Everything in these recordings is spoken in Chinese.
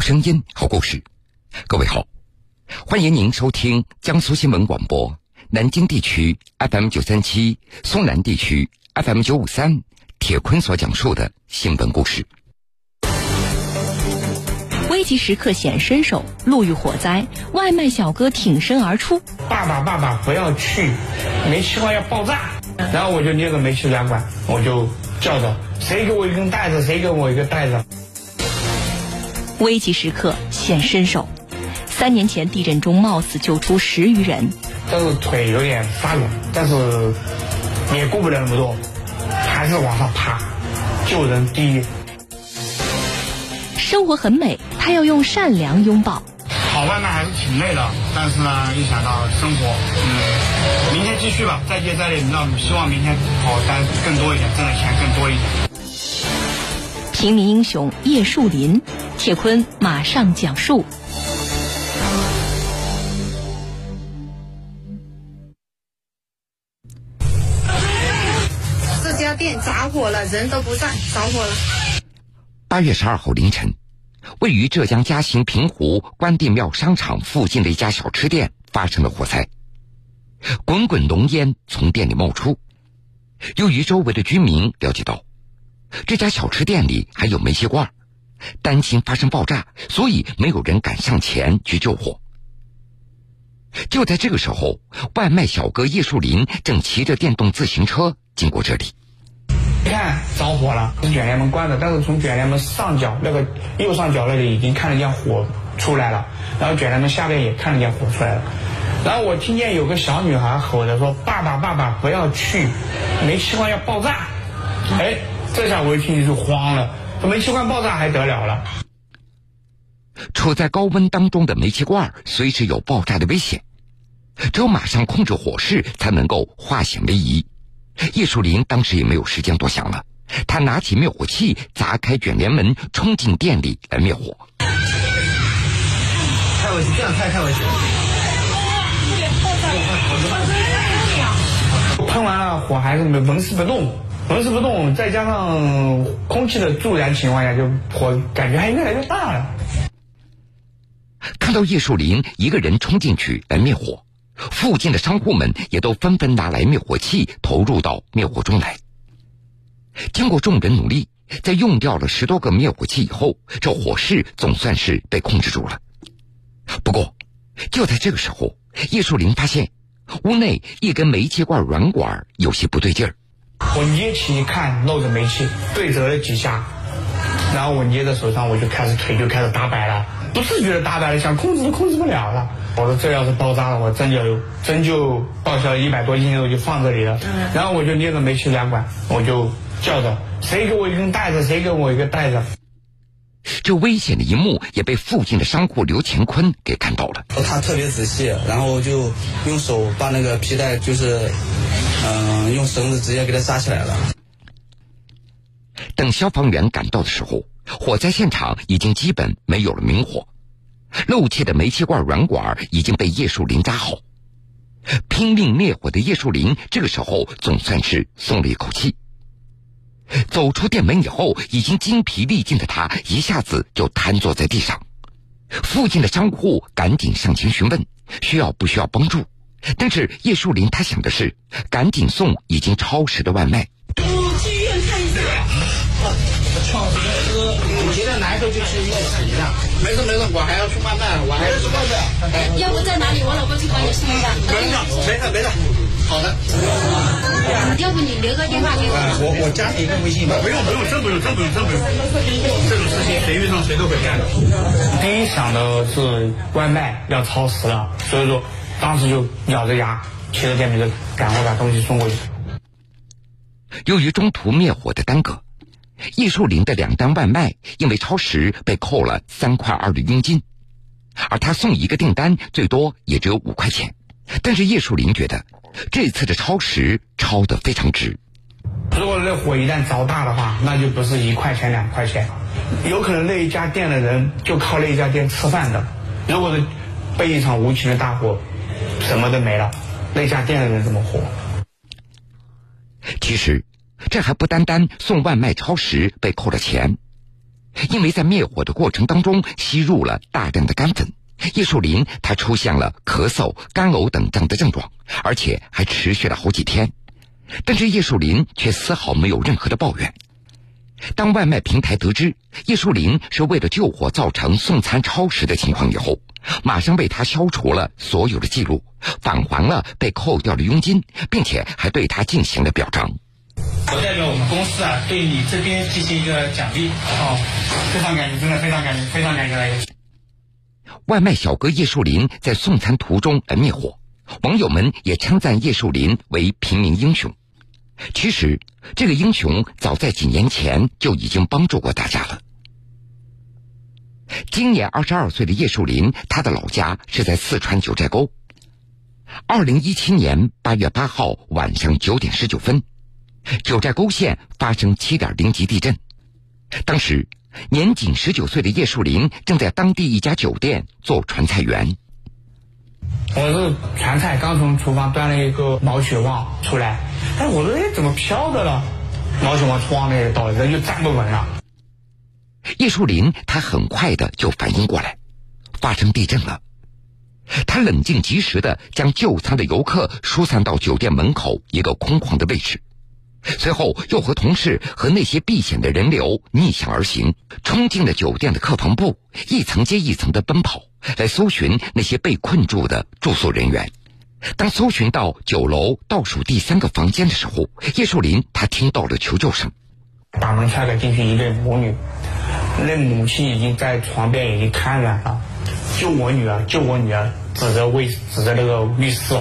好声音，好故事。各位好，欢迎您收听江苏新闻广播南京地区 FM 九三七、苏南地区 FM 九五三。铁坤所讲述的新闻故事。危急时刻显身手，路遇火灾，外卖小哥挺身而出。爸爸，爸爸，不要去，煤气罐要爆炸。然后我就捏着煤气软管，我就叫着：“谁给我一根袋子？谁给我一个袋子？”危急时刻显身手。三年前地震中冒死救出十余人，但是腿有点发软，但是也顾不了那么多，还是往上爬，救人第一。生活很美，他要用善良拥抱。跑外卖还是挺累的，但是呢，一想到生活，嗯，明天继续吧，再接再厉。那希望明天跑单更多一点，挣的钱更多一点。平民英雄叶树林，铁坤马上讲述。这家店着火了，人都不在，着火了。八月十二号凌晨，位于浙江嘉兴平湖关帝庙商场附近的一家小吃店发生了火灾，滚滚浓烟从店里冒出。由于周围的居民了解到，这家小吃店里还有煤气罐，担心发生爆炸，所以没有人敢上前去救火。就在这个时候，外卖小哥叶树林正骑着电动自行车经过这里。你看着火了，卷帘门关着，但是从卷帘门上角那个右上角那里已经看得见火出来了，然后卷帘门下面也看得见火出来了。然后我听见有个小女孩吼着说：“爸爸，爸爸，不要去，煤气罐要爆炸！”哎，这下我一听就慌了，这煤气罐爆炸还得了了？处在高温当中的煤气罐随时有爆炸的危险，只有马上控制火势才能够化险为夷。叶树林当时也没有时间多想了，他拿起灭火器砸开卷帘门，冲进店里来灭火。太危险，这样太太危险。喷完了，火还是没纹丝不动，纹丝不动，再加上空气的助燃情况下，就火感觉还越来越大了。看到叶树林一个人冲进去来灭火，附近的商户们也都纷纷拿来灭火器投入到灭火中来。经过众人努力，在用掉了十多个灭火器以后，这火势总算是被控制住了。不过，就在这个时候，叶树林发现屋内一根煤气罐软管有些不对劲儿。我捏起一看，漏着煤气，对折了几下，然后我捏在手上，我就开始腿就开始打摆了。不自觉的打摆了，想控制都控制不了了。我说这要是爆炸了，我真就真就报销一百多斤肉就放这里了。然后我就捏着煤气两管，我就叫着：“谁给我一根带子？谁给我一个带子？”这危险的一幕也被附近的商户刘乾坤给看到了。他特别仔细，然后就用手把那个皮带，就是用绳子直接给他扎起来了。等消防员赶到的时候。火灾现场已经基本没有了明火，漏气的煤气罐软管已经被叶树林扎好。拼命灭火的叶树林这个时候总算是松了一口气。走出店门以后，已经精疲力尽的他一下子就瘫坐在地上。附近的商户赶紧上前询问需要不需要帮助，但是叶树林他想的是赶紧送已经超时的外卖。来就去医院看一下，没事没事，我还要送外卖，我还要送外卖。要不在哪里？我老公去帮你送一下。没事没事没事，好的。要不你留个电话给我。我我加你一个微信吧。不用不用，真不用真不用真不用。这种事情谁遇上谁都会干的。第一想的是外卖要超时了，所以说当时就咬着牙骑着电瓶车赶快把东西送过去。由于中途灭火的耽搁。叶树林的两单外卖因为超时被扣了三块二的佣金，而他送一个订单最多也只有五块钱。但是叶树林觉得这次的超时超得非常值。如果那火一旦着大的话，那就不是一块钱两块钱，有可能那一家店的人就靠那一家店吃饭的。如果是被一场无情的大火，什么都没了，那家店的人怎么活？其实。这还不单单送外卖超时被扣了钱，因为在灭火的过程当中吸入了大量的干粉，叶树林他出现了咳嗽、干呕等这样的症状，而且还持续了好几天。但是叶树林却丝毫没有任何的抱怨。当外卖平台得知叶树林是为了救火造成送餐超时的情况以后，马上为他消除了所有的记录，返还了被扣掉的佣金，并且还对他进行了表彰。我代表我们公司啊，对你这边进行一个奖励哦，非常感谢，真的非常感谢，非常感谢。外卖小哥叶树林在送餐途中而灭火，网友们也称赞叶树林为平民英雄。其实，这个英雄早在几年前就已经帮助过大家了。今年二十二岁的叶树林，他的老家是在四川九寨沟。二零一七年八月八号晚上九点十九分，九寨沟县发生七点零级地震。当时，年仅十九岁的叶树林正在当地一家酒店做传菜员。我是传菜，刚从厨房端了一个毛血旺出来，哎，我说哎怎么飘的了？毛血旺哐的倒，人就站不稳了。叶树林他很快的就反应过来，发生地震了。他冷静及时的将就餐的游客疏散到酒店门口一个空旷的位置，随后又和同事和那些避险的人流逆向而行，冲进了酒店的客房部，一层接一层的奔跑，来搜寻那些被困住的住宿人员。当搜寻到九楼倒数第三个房间的时候，叶树林他听到了求救声，把门开开，进去一对母女。那母亲已经在床边已经瘫软了，救我女儿，救我女儿，指着卫指着那个浴室，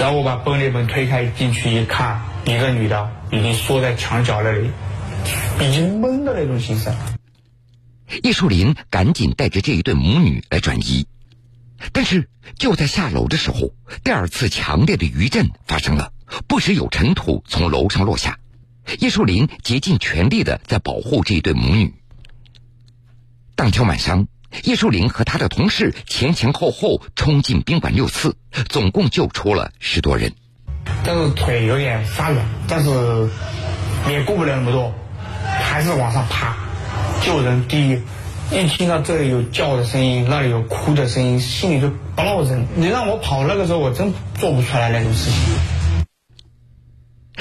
然后我把玻璃门推开进去一看，一个女的已经缩在墙角那里，已经懵的那种形式。叶树林赶紧带着这一对母女来转移，但是就在下楼的时候，第二次强烈的余震发生了，不时有尘土从楼上落下，叶树林竭尽全力的在保护这一对母女。当天晚上，叶树林和他的同事前前后后冲进宾馆六次，总共救出了十多人。但是腿有点发软，但是也顾不了那么多，还是往上爬。救人第一，一听到这里有叫的声音，那里有哭的声音，心里就不落忍。你让我跑，那个时候我真做不出来那种事情。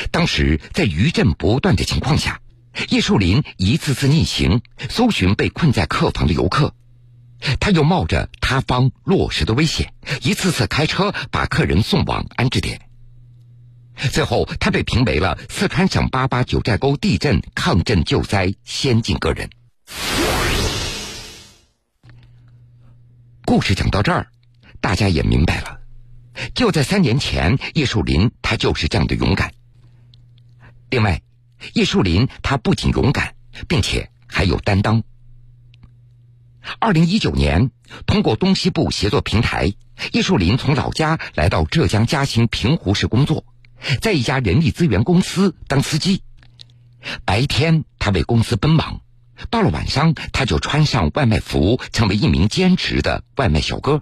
当时在余震不断的情况下。叶树林一次次逆行搜寻被困在客房的游客，他又冒着塌方落石的危险，一次次开车把客人送往安置点。最后，他被评为了四川省八八九寨沟地震抗震救灾先进个人。故事讲到这儿，大家也明白了，就在三年前，叶树林他就是这样的勇敢。另外。叶树林，他不仅勇敢，并且还有担当。二零一九年，通过东西部协作平台，叶树林从老家来到浙江嘉兴平湖市工作，在一家人力资源公司当司机。白天他为公司奔忙，到了晚上他就穿上外卖服，成为一名兼职的外卖小哥，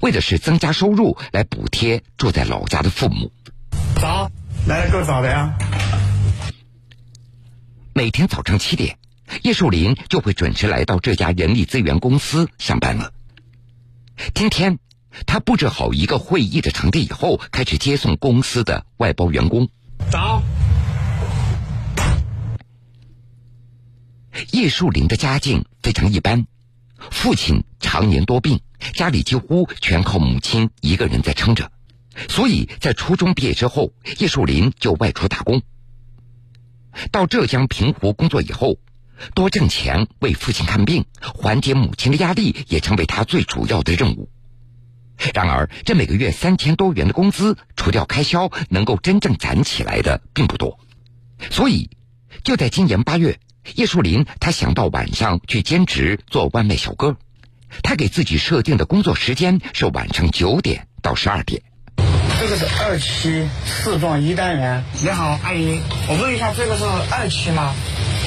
为的是增加收入来补贴住在老家的父母。早，来的够早的呀。每天早上七点，叶树林就会准时来到这家人力资源公司上班了。今天，他布置好一个会议的场地以后，开始接送公司的外包员工。早。叶树林的家境非常一般，父亲常年多病，家里几乎全靠母亲一个人在撑着，所以在初中毕业之后，叶树林就外出打工。到浙江平湖工作以后，多挣钱为父亲看病，缓解母亲的压力，也成为他最主要的任务。然而，这每个月三千多元的工资，除掉开销，能够真正攒起来的并不多。所以，就在今年八月，叶树林他想到晚上去兼职做外卖小哥。他给自己设定的工作时间是晚上九点到十二点。这个是二期四幢一单元。你好，阿姨，我问一下，这个是二期吗？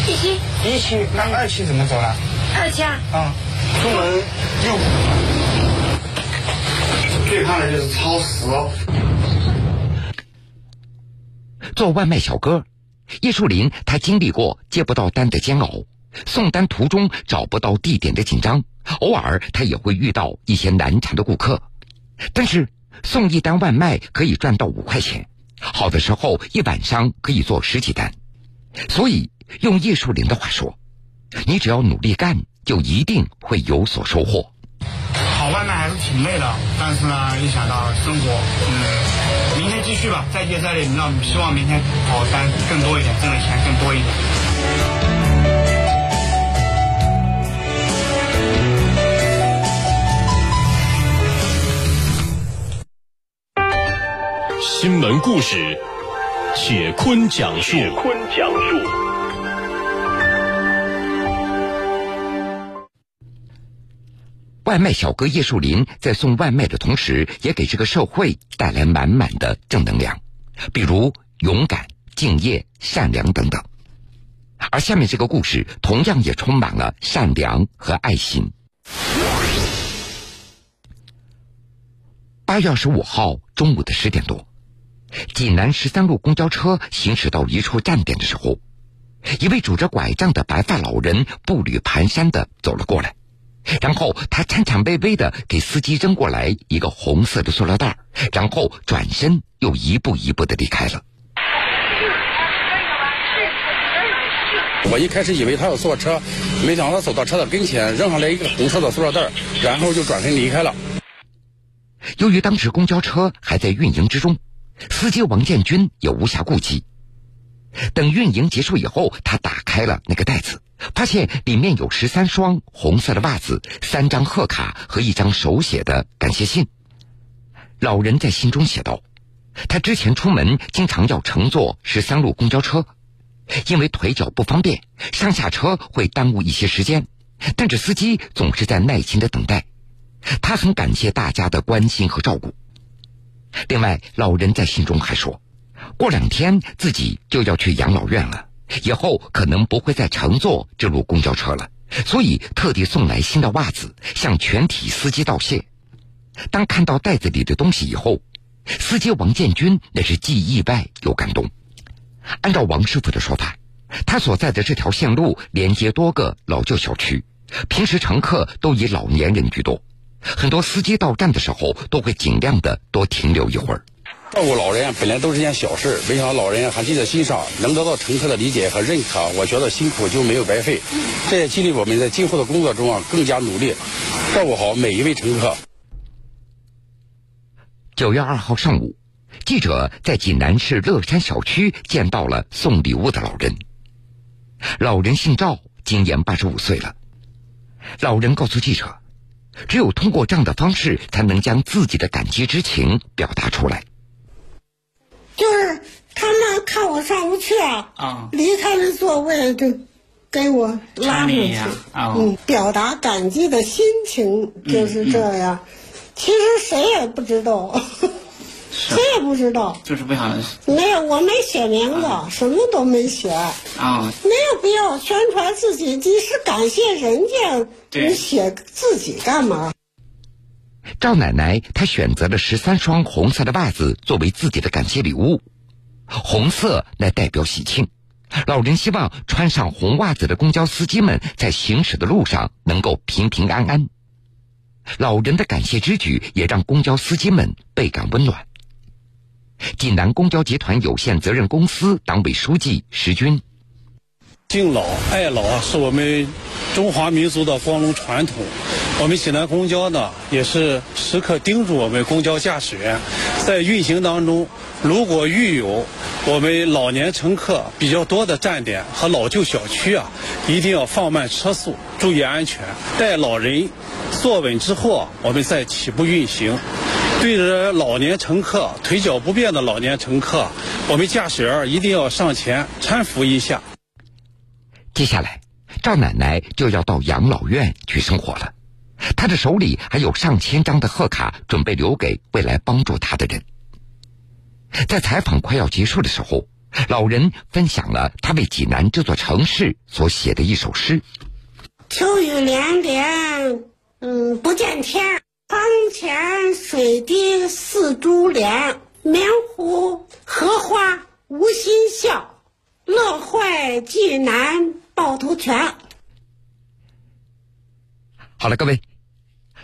一期。一期，那二期怎么走了？二期啊。啊，出门右。最怕的就是超时。做外卖小哥，叶树林他经历过接不到单的煎熬，送单途中找不到地点的紧张，偶尔他也会遇到一些难缠的顾客。但是送一单外卖可以赚到五块钱，好的时候一晚上可以做十几单。所以用叶树林的话说，你只要努力干，就一定会有所收获。跑外卖还是挺累的，但是呢，一想到生活，嗯，继续吧，再接再厉，让希望明天跑单更多一点，挣的钱更多一点。新闻故事，铁坤讲述。铁坤讲述。外卖小哥叶树林在送外卖的同时，也给这个社会带来满满的正能量，比如勇敢、敬业、善良等等。而下面这个故事同样也充满了善良和爱心。八月二十五号中午的十点多，济南十三路公交车行驶到一处站点的时候，一位拄着拐杖的白发老人步履蹒跚的走了过来。然后他颤颤巍巍的给司机扔过来一个红色的塑料袋，然后转身又一步一步的离开了。我一开始以为他要坐车，没想到他走到车的跟前，扔上来一个红色的塑料袋，然后就转身离开了。由于当时公交车还在运营之中，司机王建军也无暇顾及。等运营结束以后，他打开了那个袋子。发现里面有十三双红色的袜子、三张贺卡和一张手写的感谢信。老人在信中写道：“他之前出门经常要乘坐十三路公交车，因为腿脚不方便，上下车会耽误一些时间，但是司机总是在耐心的等待。他很感谢大家的关心和照顾。另外，老人在信中还说，过两天自己就要去养老院了。”以后可能不会再乘坐这路公交车了，所以特地送来新的袜子，向全体司机道谢。当看到袋子里的东西以后，司机王建军那是既意外又感动。按照王师傅的说法，他所在的这条线路连接多个老旧小区，平时乘客都以老年人居多，很多司机到站的时候都会尽量的多停留一会儿。照顾老人本来都是件小事，没想到老人还记在心上，能得到乘客的理解和认可，我觉得辛苦就没有白费。这也激励我们在今后的工作中啊更加努力，照顾好每一位乘客。九月二号上午，记者在济南市乐山小区见到了送礼物的老人。老人姓赵，今年八十五岁了。老人告诉记者，只有通过这样的方式，才能将自己的感激之情表达出来。就是他们看我上不去啊，啊。离开了座位就给我拉上去，啊。嗯，表达感激的心情就是这样。其实谁也不知道，谁也不知道，就是不想没有，我没写名字，什么都没写，啊，没有必要宣传自己。你是感谢人家，你写自己干嘛？赵奶奶她选择了十三双红色的袜子作为自己的感谢礼物，红色来代表喜庆。老人希望穿上红袜子的公交司机们在行驶的路上能够平平安安。老人的感谢之举也让公交司机们倍感温暖。济南公交集团有限责任公司党委书记石军，敬老爱老，是我们中华民族的光荣传统。我们济南公交呢，也是时刻叮嘱我们公交驾驶员，在运行当中，如果遇有我们老年乘客比较多的站点和老旧小区啊，一定要放慢车速，注意安全。待老人坐稳之后，我们再起步运行。对着老年乘客、腿脚不便的老年乘客，我们驾驶员一定要上前搀扶一下。接下来赵奶奶就要到养老院去生活了。她的手里还有上千张的贺卡，准备留给未来帮助他的人。在采访快要结束的时候，老人分享了他为济南这座城市所写的一首诗。秋雨连连，嗯，不见天。窗前水滴似珠帘，明湖荷花无心笑，乐坏济南趵突泉。好了，各位，